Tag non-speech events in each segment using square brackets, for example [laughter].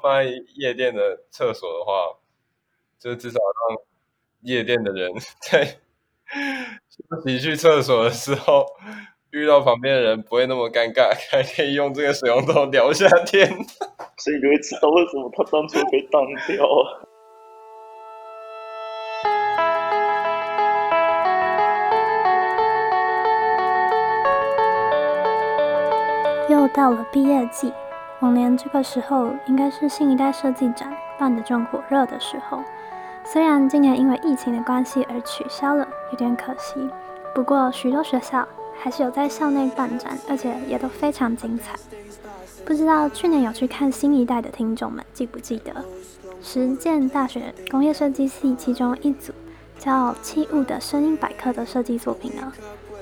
放在夜店的厕所的话，就至少让夜店的人 [laughs] 在休息去厕所的时候，遇到旁边的人不会那么尴尬，[laughs] 还可以用这个水龙头聊一下天。[laughs] 所以你就会知道为什么他当初被当掉。又到了毕业季，往年这个时候应该是新一代设计展办得正火热的时候。虽然今年因为疫情的关系而取消了，有点可惜。不过许多学校还是有在校内办展，而且也都非常精彩。不知道去年有去看新一代的听众们记不记得，实践大学工业设计系其中一组叫《器物的声音百科》的设计作品呢？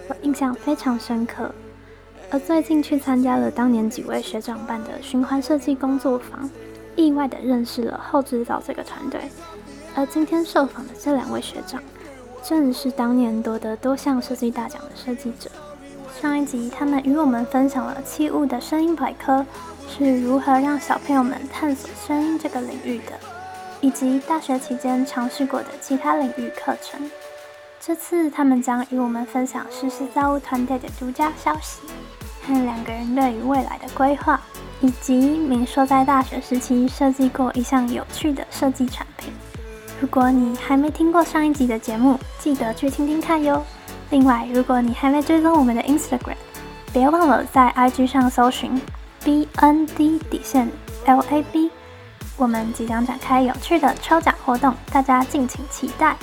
我印象非常深刻。而最近去参加了当年几位学长办的循环设计工作坊，意外的认识了后制造这个团队。而今天受访的这两位学长，正是当年夺得多项设计大奖的设计者。上一集他们与我们分享了器物的声音百科是如何让小朋友们探索声音这个领域的，以及大学期间尝试过的其他领域课程。这次他们将与我们分享实施造物团队的独家消息。和两个人对于未来的规划，以及敏硕在大学时期设计过一项有趣的设计产品。如果你还没听过上一集的节目，记得去听听看哟。另外，如果你还没追踪我们的 Instagram，别忘了在 IG 上搜寻 BND 底线 LAB。我们即将展开有趣的抽奖活动，大家敬请期待。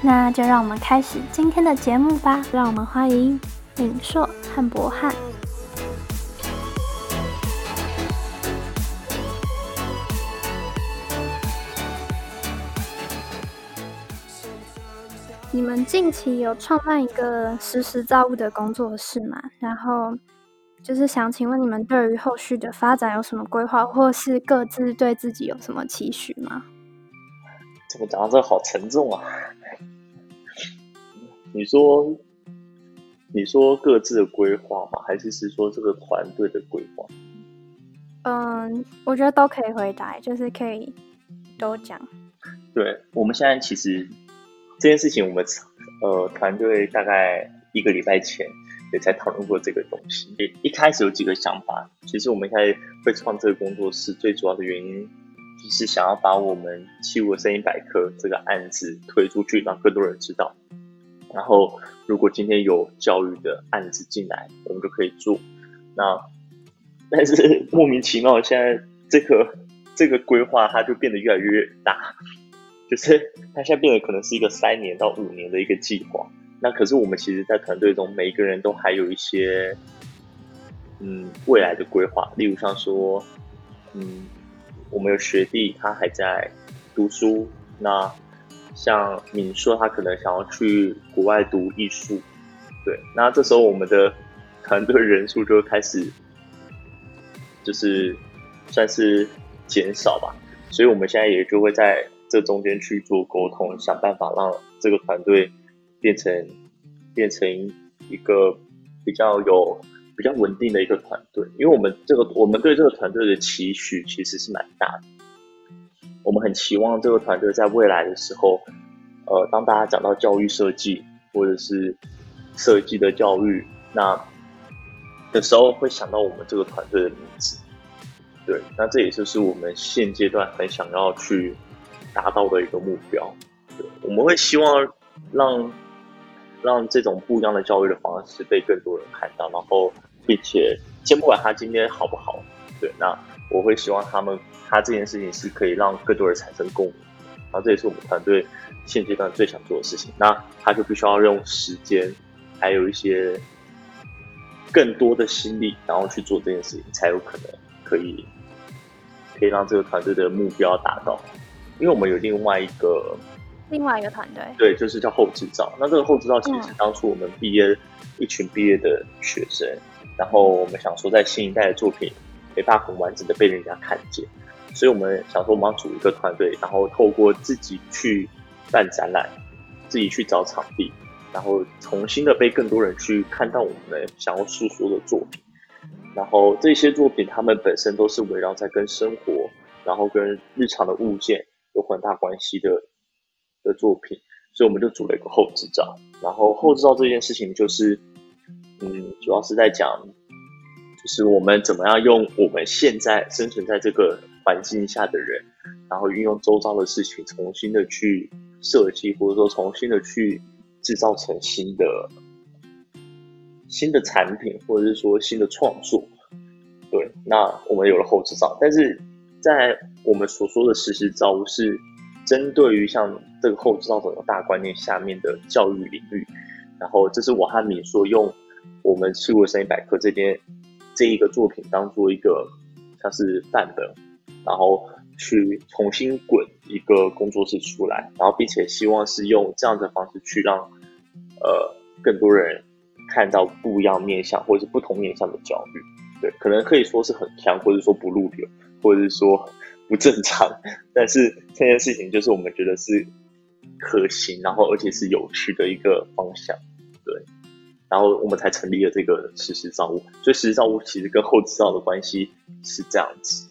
那就让我们开始今天的节目吧。让我们欢迎敏硕和博翰。你们近期有创办一个实时造物的工作室吗？然后就是想请问你们对于后续的发展有什么规划，或是各自对自己有什么期许吗？怎么讲到这好沉重啊？[laughs] 你说，你说各自的规划吗？还是是说这个团队的规划？嗯，我觉得都可以回答，就是可以都讲。对，我们现在其实。这件事情，我们呃团队大概一个礼拜前也才讨论过这个东西。一开始有几个想法，其实我们开始会创这个工作室，最主要的原因就是想要把我们《器物声音百科》这个案子推出去，让更多人知道。然后，如果今天有教育的案子进来，我们就可以做。那但是 [laughs] 莫名其妙，现在这个这个规划它就变得越来越大。就是它现在变得可能是一个三年到五年的一个计划，那可是我们其实，在团队中每一个人都还有一些，嗯，未来的规划。例如像说，嗯，我们有学弟他还在读书，那像敏硕他可能想要去国外读艺术，对，那这时候我们的团队人数就会开始，就是算是减少吧，所以我们现在也就会在。这中间去做沟通，想办法让这个团队变成变成一个比较有比较稳定的一个团队。因为我们这个我们对这个团队的期许其实是蛮大的，我们很期望这个团队在未来的时候，呃，当大家讲到教育设计或者是设计的教育，那的时候会想到我们这个团队的名字。对，那这也就是我们现阶段很想要去。达到的一个目标，我们会希望让让这种不一样的教育的方式被更多人看到，然后并且先不管他今天好不好，对，那我会希望他们他这件事情是可以让更多人产生共鸣，然后这也是我们团队现阶段最想做的事情。那他就必须要用时间，还有一些更多的心力，然后去做这件事情，才有可能可以可以让这个团队的目标达到。因为我们有另外一个另外一个团队，对，就是叫后制造。那这个后制造其实是当初我们毕业一群毕业的学生，然后我们想说在新一代的作品没办法很完整的被人家看见，所以我们想说我们要组一个团队，然后透过自己去办展览，自己去找场地，然后重新的被更多人去看到我们想要诉说的作品。然后这些作品他们本身都是围绕在跟生活。然后跟日常的物件有很大关系的的作品，所以我们就组了一个后制造。然后后制造这件事情就是，嗯，主要是在讲，就是我们怎么样用我们现在生存在这个环境下的人，然后运用周遭的事情，重新的去设计，或者说重新的去制造成新的新的产品，或者是说新的创作。对，那我们有了后制造，但是在我们所说的实时造物是针对于像这个后制造整个大观念下面的教育领域，然后这是我和敏说用我们吃过声音百科这边这一个作品当做一个像是范本，然后去重新滚一个工作室出来，然后并且希望是用这样的方式去让呃更多人看到不一样面向或者是不同面向的教育。对，可能可以说是很强，或者说不入流，或者是说不正常。但是这件事情就是我们觉得是可行，然后而且是有趣的一个方向。对，然后我们才成立了这个实时造物。所以实时造物其实跟后制造的关系是这样子。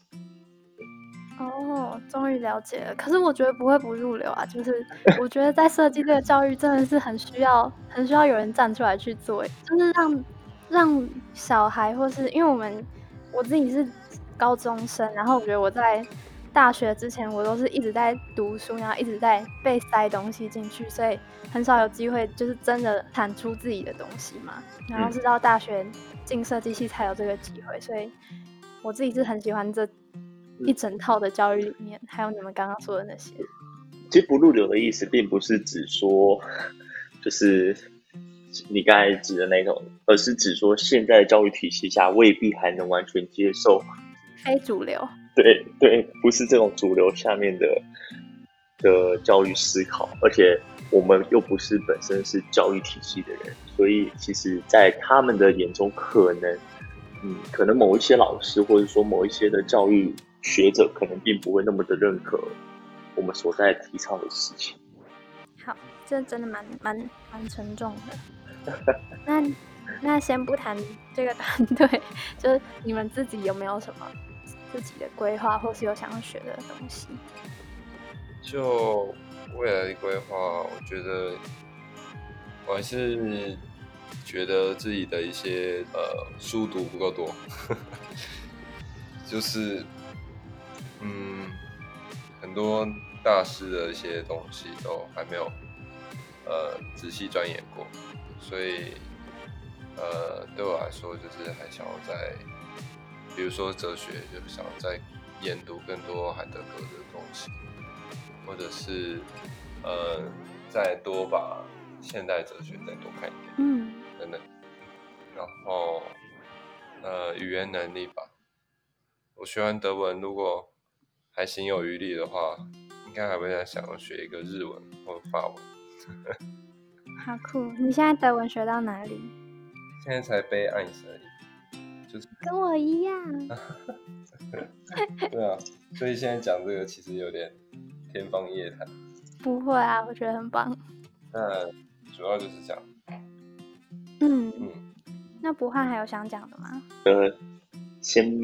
哦，终于了解了。可是我觉得不会不入流啊，就是我觉得在设计这个教育真的是很需要，很需要有人站出来去做，就是让。让小孩，或是因为我们我自己是高中生，然后我觉得我在大学之前，我都是一直在读书，然后一直在被塞东西进去，所以很少有机会就是真的产出自己的东西嘛。然后是到大学进设计系才有这个机会，所以我自己是很喜欢这一整套的教育理念，还有你们刚刚说的那些。其实不入流的意思，并不是指说就是。你刚才指的那种，而是指说现在的教育体系下未必还能完全接受非主流。对对，不是这种主流下面的的教育思考，而且我们又不是本身是教育体系的人，所以其实，在他们的眼中，可能嗯，可能某一些老师或者说某一些的教育学者，可能并不会那么的认可我们所在提倡的事情。好，这真的蛮蛮蛮沉重的。[laughs] 那那先不谈这个团队，[laughs] 就是你们自己有没有什么自己的规划，或是有想要学的东西？就未来的规划，我觉得我还是觉得自己的一些呃书读不够多，[laughs] 就是嗯很多大师的一些东西都还没有呃仔细钻研过。所以，呃，对我来说，就是还想要在，比如说哲学，就想再研读更多海德格的东西，或者是，呃，再多把现代哲学再多看一点，嗯，等等。然后，呃，语言能力吧，我学完德文，如果还心有余力的话，应该还会再想要学一个日文或法文。好酷！你现在德文学到哪里？现在才背暗色就是跟我一样。[laughs] 对啊，所以现在讲这个其实有点天方夜谭。不会啊，我觉得很棒。那主要就是讲，嗯嗯，那不汉还有想讲的吗？呃，先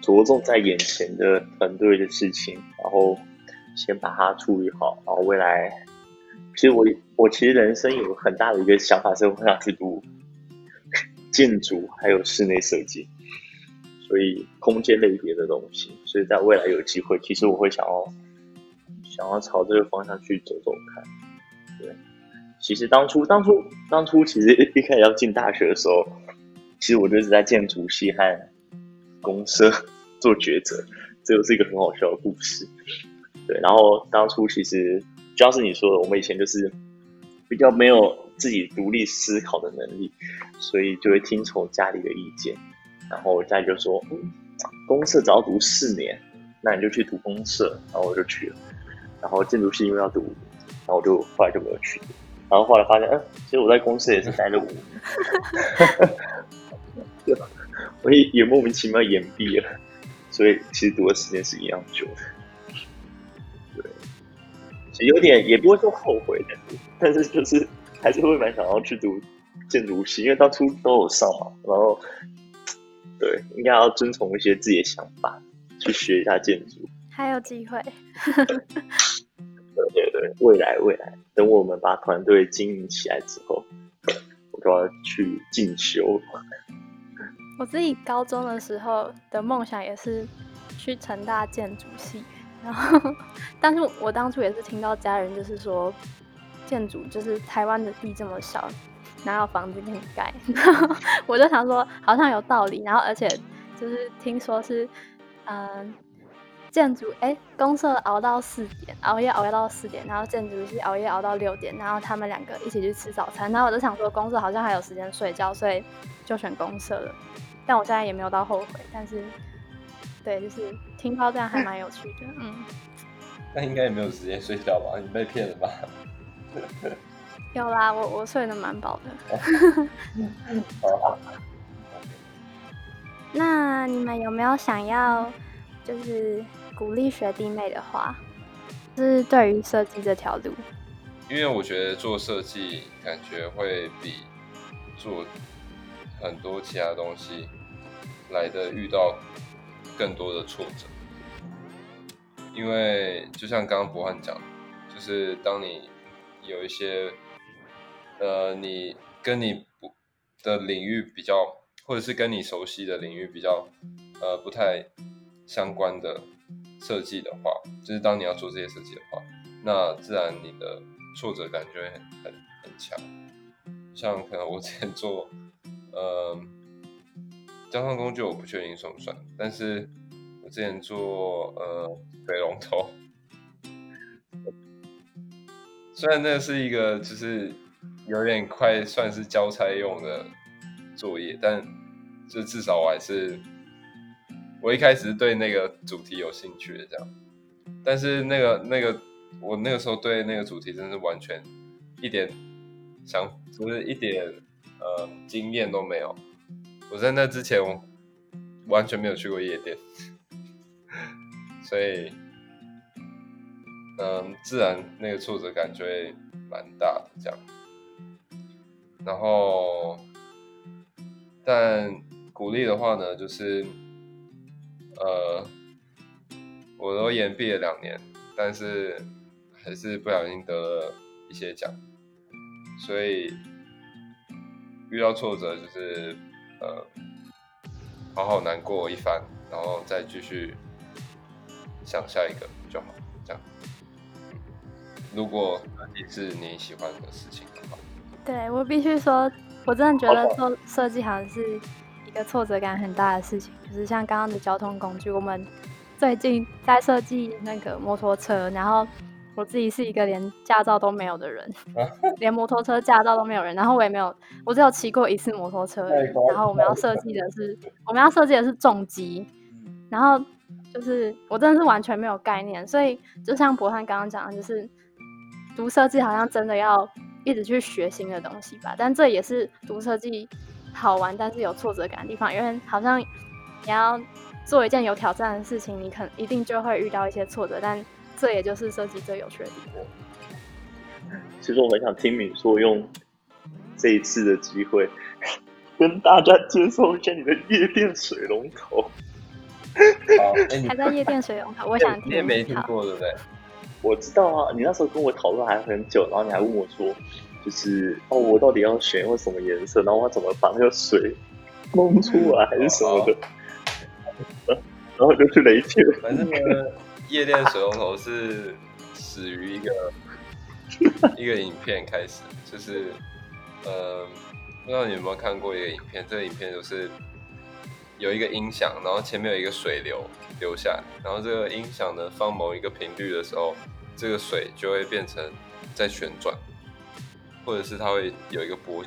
着重在眼前的团队的事情，然后先把它处理好，然后未来。其实我我其实人生有很大的一个想法，是我想去读建筑还有室内设计，所以空间类别的东西。所以在未来有机会，其实我会想要想要朝这个方向去走走看。对，其实当初当初当初其实一开始要进大学的时候，其实我就是在建筑系和公社 [laughs] 做抉择，这又是一个很好笑的故事。对，然后当初其实。主要是你说的，我们以前就是比较没有自己独立思考的能力，所以就会听从家里的意见。然后家里就说：“嗯，公社只要读四年，那你就去读公社。”然后我就去了。然后建筑系因为要读，然后我就后来就没有去。然后后来发现，嗯，其实我在公社也是待了五年，对吧？我也也莫名其妙延毕了，所以其实读的时间是一样久的。对，其实有点也不会说后悔的，但是就是还是会蛮想要去读建筑系，因为当初都有上嘛。然后，对，应该要遵从一些自己的想法去学一下建筑。还有机会。对对对，未来未来，等我们把团队经营起来之后，我就要去进修。我自己高中的时候的梦想也是去成大建筑系，然后，但是我当初也是听到家人就是说，建筑就是台湾的地这么小，哪有房子给你盖？[laughs] 我就想说好像有道理，然后而且就是听说是，嗯。建筑哎，公社熬到四点，熬夜熬夜到四点，然后建筑是熬夜熬到六点，然后他们两个一起去吃早餐。然后我就想说，公社好像还有时间睡觉，所以就选公社了。但我现在也没有到后悔，但是对，就是听到这样还蛮有趣的，嗯。那应该也没有时间睡觉吧？你被骗了吧？有啦，我我睡得蛮饱的。[laughs] 那你们有没有想要就是？鼓励学弟妹的话，是对于设计这条路，因为我觉得做设计感觉会比做很多其他东西来的遇到更多的挫折。因为就像刚刚博翰讲，就是当你有一些呃，你跟你不的领域比较，或者是跟你熟悉的领域比较呃不太相关的。设计的话，就是当你要做这些设计的话，那自然你的挫折感就会很很很强。像可能我之前做，呃，交通工具我不确定算不算，但是我之前做呃水龙头，虽然那是一个就是有点快算是交差用的作业，但就至少我还是。我一开始对那个主题有兴趣的，这样，但是那个那个我那个时候对那个主题真的是完全一点想，就是一点呃经验都没有。我在那之前我完全没有去过夜店，[laughs] 所以嗯，自然那个挫折感就会蛮大的这样。然后，但鼓励的话呢，就是。呃，我都延毕了两年，但是还是不小心得了一些奖，所以遇到挫折就是呃，好好难过一番，然后再继续想下一个就好。这样，如果是你喜欢的事情的话，对我必须说，我真的觉得做设计好像是。一个挫折感很大的事情，就是像刚刚的交通工具，我们最近在设计那个摩托车，然后我自己是一个连驾照都没有的人，[laughs] 连摩托车驾照都没有人，然后我也没有，我只有骑过一次摩托车，然后我们要设计的是，我们要设计的是重机，然后就是我真的是完全没有概念，所以就像博翰刚刚讲的，就是读设计好像真的要一直去学新的东西吧，但这也是读设计。好玩，但是有挫折感的地方，因为好像你要做一件有挑战的事情，你肯一定就会遇到一些挫折，但这也就是设计最有趣的地方。其实我很想听你说，用这一次的机会跟大家介绍一下你的夜店水龙头。好，还在夜店水龙头，我想听。你也没听过，对不对？我知道啊，你那时候跟我讨论还很久，然后你还问我说。就是哦，我到底要选用什么颜色？然后我怎么把那个水 [laughs] 弄出来，还是什么的？然后就去雷霆。反正呢，夜店水龙头是始于一个 [laughs] 一个影片开始，就是呃，不知道你有没有看过一个影片？这个影片就是有一个音响，然后前面有一个水流流下来，然后这个音响呢放某一个频率的时候，这个水就会变成在旋转。或者是它会有一个波，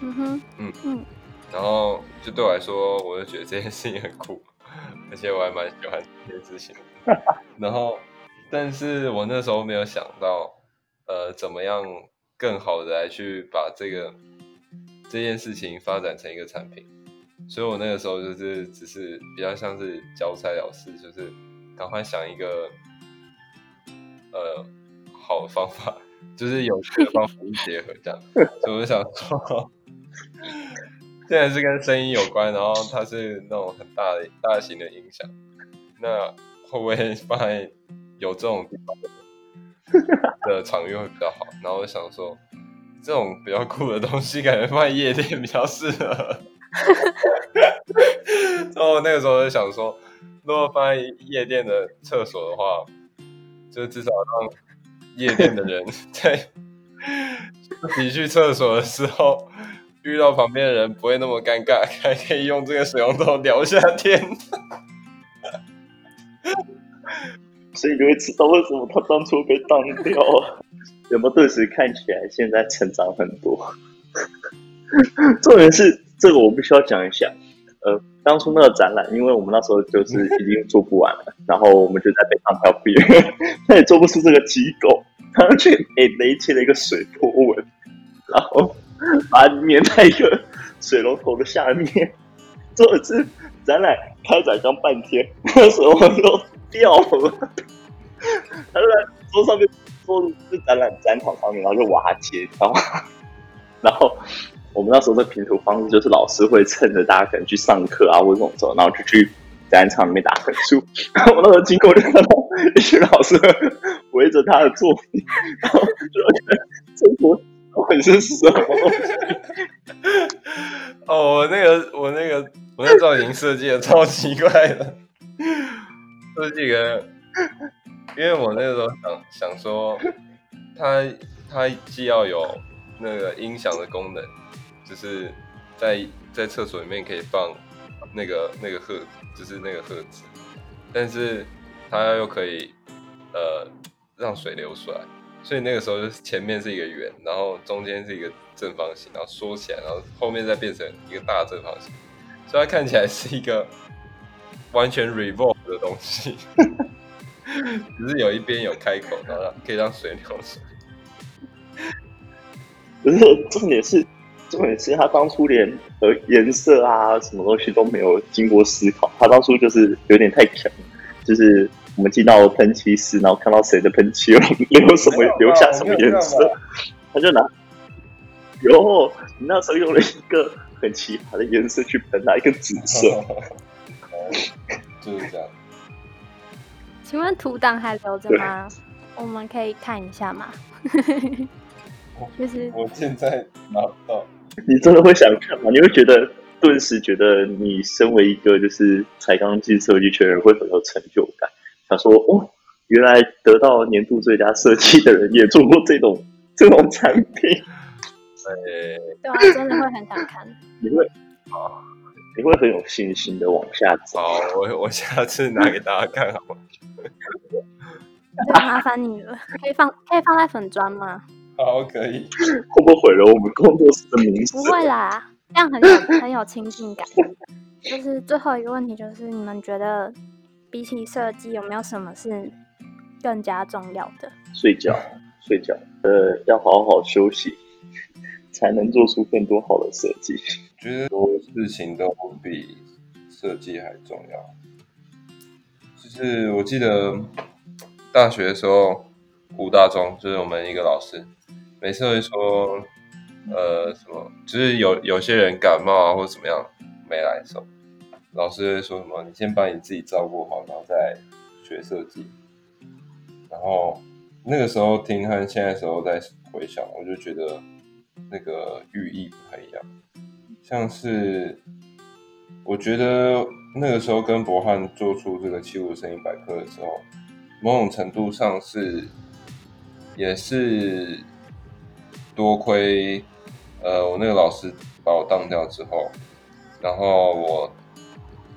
嗯哼，嗯嗯，然后就对我来说，我就觉得这件事情很酷，[laughs] 而且我还蛮喜欢这件事情。[laughs] 然后，但是我那时候没有想到，呃，怎么样更好的来去把这个这件事情发展成一个产品。所以我那个时候就是只是比较像是交差了事，就是赶快想一个呃好的方法。就是有趣的方法结合这样，[laughs] 所以我就想说，现在是跟声音有关，然后它是那种很大的大型的音响，那会不会放在有这种地方的场域会比较好？然后我想说，这种比较酷的东西，感觉放在夜店比较适合。[laughs] 然后那个时候就想说，如果放在夜店的厕所的话，就至少让夜店的人在 [laughs] 你去厕所的时候。遇到旁边的人不会那么尴尬，还可以用这个水龙头聊一下天，所以你会知道为什么他当初被当掉了。有没有顿时看起来现在成长很多？[laughs] 重点是这个我必须要讲一下。呃，当初那个展览，因为我们那时候就是 [laughs] 已经做不完了，然后我们就在北上漂边，[laughs] 他也做不出这个机构，他去给雷切了一个水波纹，然后。把它粘在一个水龙头的下面，这是展览开展刚半天，那时候都掉了。他就在桌上面，桌子展览展场上面，然后就瓦解，[laughs] 然后，然后我们那时候的评图方式就是老师会趁着大家可能去上课啊或者怎么时候，然后就去展场里面打分数。[laughs] 然后我那时候经过就看到一群老师围着他的作品，然后就觉得中国。会是什么？哦，我那个，我那个，我那造型设计的超奇怪的，设计个，因为我那个时候想想说，它它既要有那个音响的功能，就是在在厕所里面可以放那个那个赫，就是那个盒子，但是它又可以呃让水流出来。所以那个时候，就是前面是一个圆，然后中间是一个正方形，然后缩起来，然后后面再变成一个大正方形，所以它看起来是一个完全 revolve 的东西，[laughs] 只是有一边有开口，然后可以让水流出来。不是重点是，重点是他当初连呃颜色啊什么东西都没有经过思考，他当初就是有点太强，就是。我们进到喷漆室，然后看到谁的喷漆有留什么留下什么颜色，他就拿。哟，你那时候用了一个很奇葩的颜色去喷，拿一个紫 [laughs] 色。就是这样。请问图档还留着吗？我们可以看一下吗？[laughs] 就是我现在拿不到。[laughs] 你真的会想看吗？你会觉得顿时觉得你身为一个就是才刚进设计圈人会很有成就感。想说：“哦，原来得到年度最佳设计的人也做过这种 [laughs] 这种产品。”对，对啊，真的会很想看。你会啊？你会很有信心的往下走。好，我我下次拿给大家看，好吗？麻烦你了，可以放可以放在粉砖吗？[laughs] 好，可以。会不会毁了我们工作室的名字？不会啦，这样很有很有亲近感。就是最后一个问题，就是你们觉得？比起设计，有没有什么是更加重要的？睡觉，睡觉。呃，要好好休息，[laughs] 才能做出更多好的设计。觉得多事情都比设计还重要。就是我记得大学的时候，吴大中就是我们一个老师，每次会说，呃，什么，就是有有些人感冒啊，或者怎么样没来的时候。老师会说什么？你先把你自己照顾好，然后再学设计。然后那个时候听和现在时候在回想，我就觉得那个寓意不太一样。像是我觉得那个时候跟博翰做出这个七五声音百科的时候，某种程度上是也是多亏呃我那个老师把我当掉之后，然后我。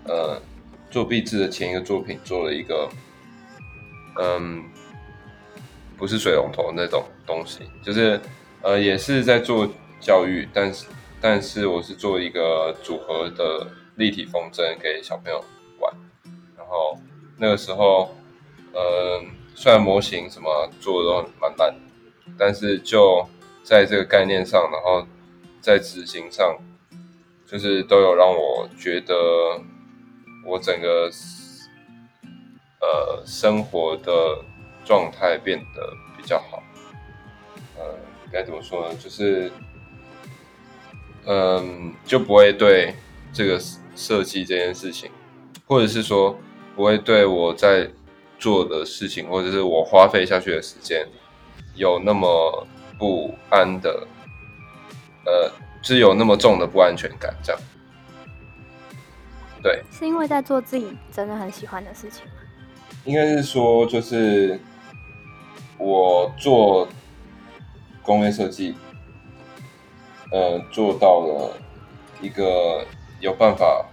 呃，做壁纸的前一个作品做了一个，嗯，不是水龙头那种东西，就是呃，也是在做教育，但是但是我是做一个组合的立体风筝给小朋友玩，然后那个时候，呃，虽然模型什么做的都蛮烂，但是就在这个概念上，然后在执行上，就是都有让我觉得。我整个呃生活的状态变得比较好，呃，该怎么说呢？就是，嗯，就不会对这个设计这件事情，或者是说不会对我在做的事情，或者是我花费下去的时间，有那么不安的，呃，是有那么重的不安全感，这样。对，是因为在做自己真的很喜欢的事情吗？应该是说，就是我做工业设计，呃，做到了一个有办法，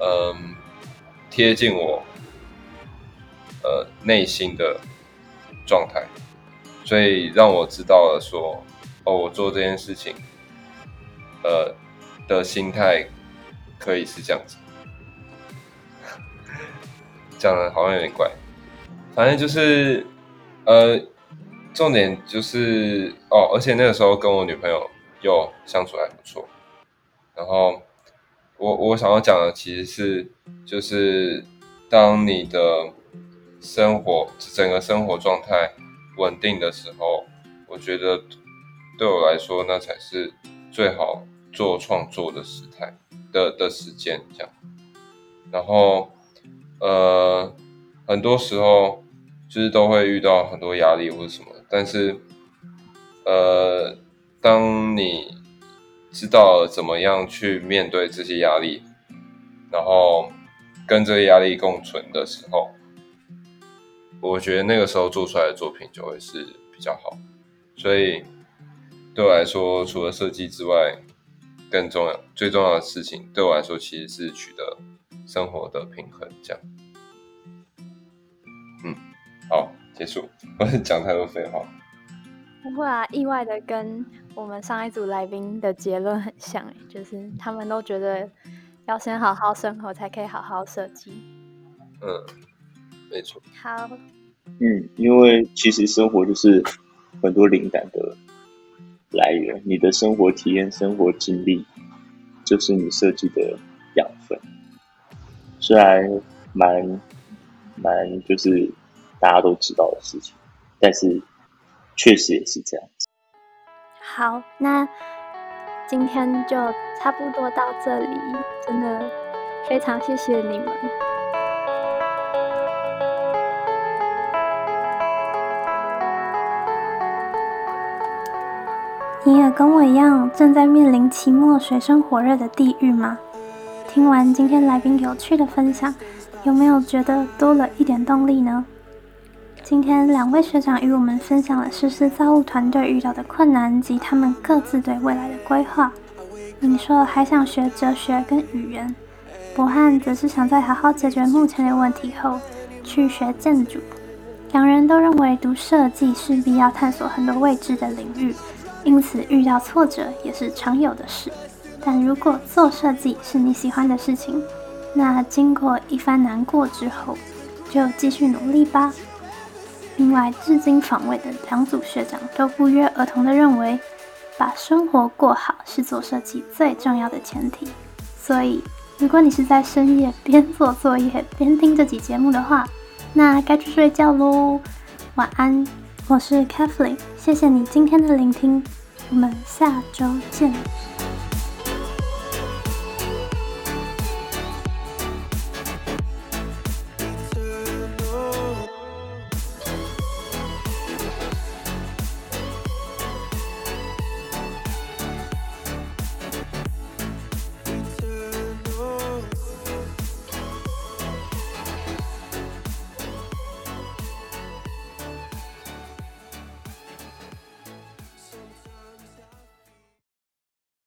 嗯，贴近我呃内心的状态，所以让我知道了说，哦，我做这件事情，呃的心态可以是这样子。[laughs] 讲的好像有点怪，反正就是，呃，重点就是哦，而且那个时候跟我女朋友又相处还不错，然后我我想要讲的其实是，就是当你的生活整个生活状态稳定的时候，我觉得对我来说那才是最好做创作的时态的的时间，这样，然后。呃，很多时候就是都会遇到很多压力或者什么，但是，呃，当你知道怎么样去面对这些压力，然后跟这些压力共存的时候，我觉得那个时候做出来的作品就会是比较好。所以对我来说，除了设计之外，更重要、最重要的事情，对我来说其实是取得。生活的平衡，这样，嗯，好，结束。[laughs] 我是讲太多废话。不会啊，意外的跟我们上一组来宾的结论很像，就是他们都觉得要先好好生活，才可以好好设计。嗯，没错。好。嗯，因为其实生活就是很多灵感的来源，你的生活体验、生活经历，就是你设计的养分。虽然蛮蛮就是大家都知道的事情，但是确实也是这样子。好，那今天就差不多到这里，真的非常谢谢你们。你也跟我一样正在面临期末水深火热的地狱吗？听完今天来宾有趣的分享，有没有觉得多了一点动力呢？今天两位学长与我们分享了实施造物团队遇到的困难及他们各自对未来的规划。你说还想学哲学跟语言，博翰则是想在好好解决目前的问题后去学建筑。两人都认为读设计势必要探索很多未知的领域，因此遇到挫折也是常有的事。但如果做设计是你喜欢的事情，那经过一番难过之后，就继续努力吧。另外，至今访问的两组学长都不约而同的认为，把生活过好是做设计最重要的前提。所以，如果你是在深夜边做作业边听这集节目的话，那该去睡觉喽。晚安，我是 Kathleen，谢谢你今天的聆听，我们下周见。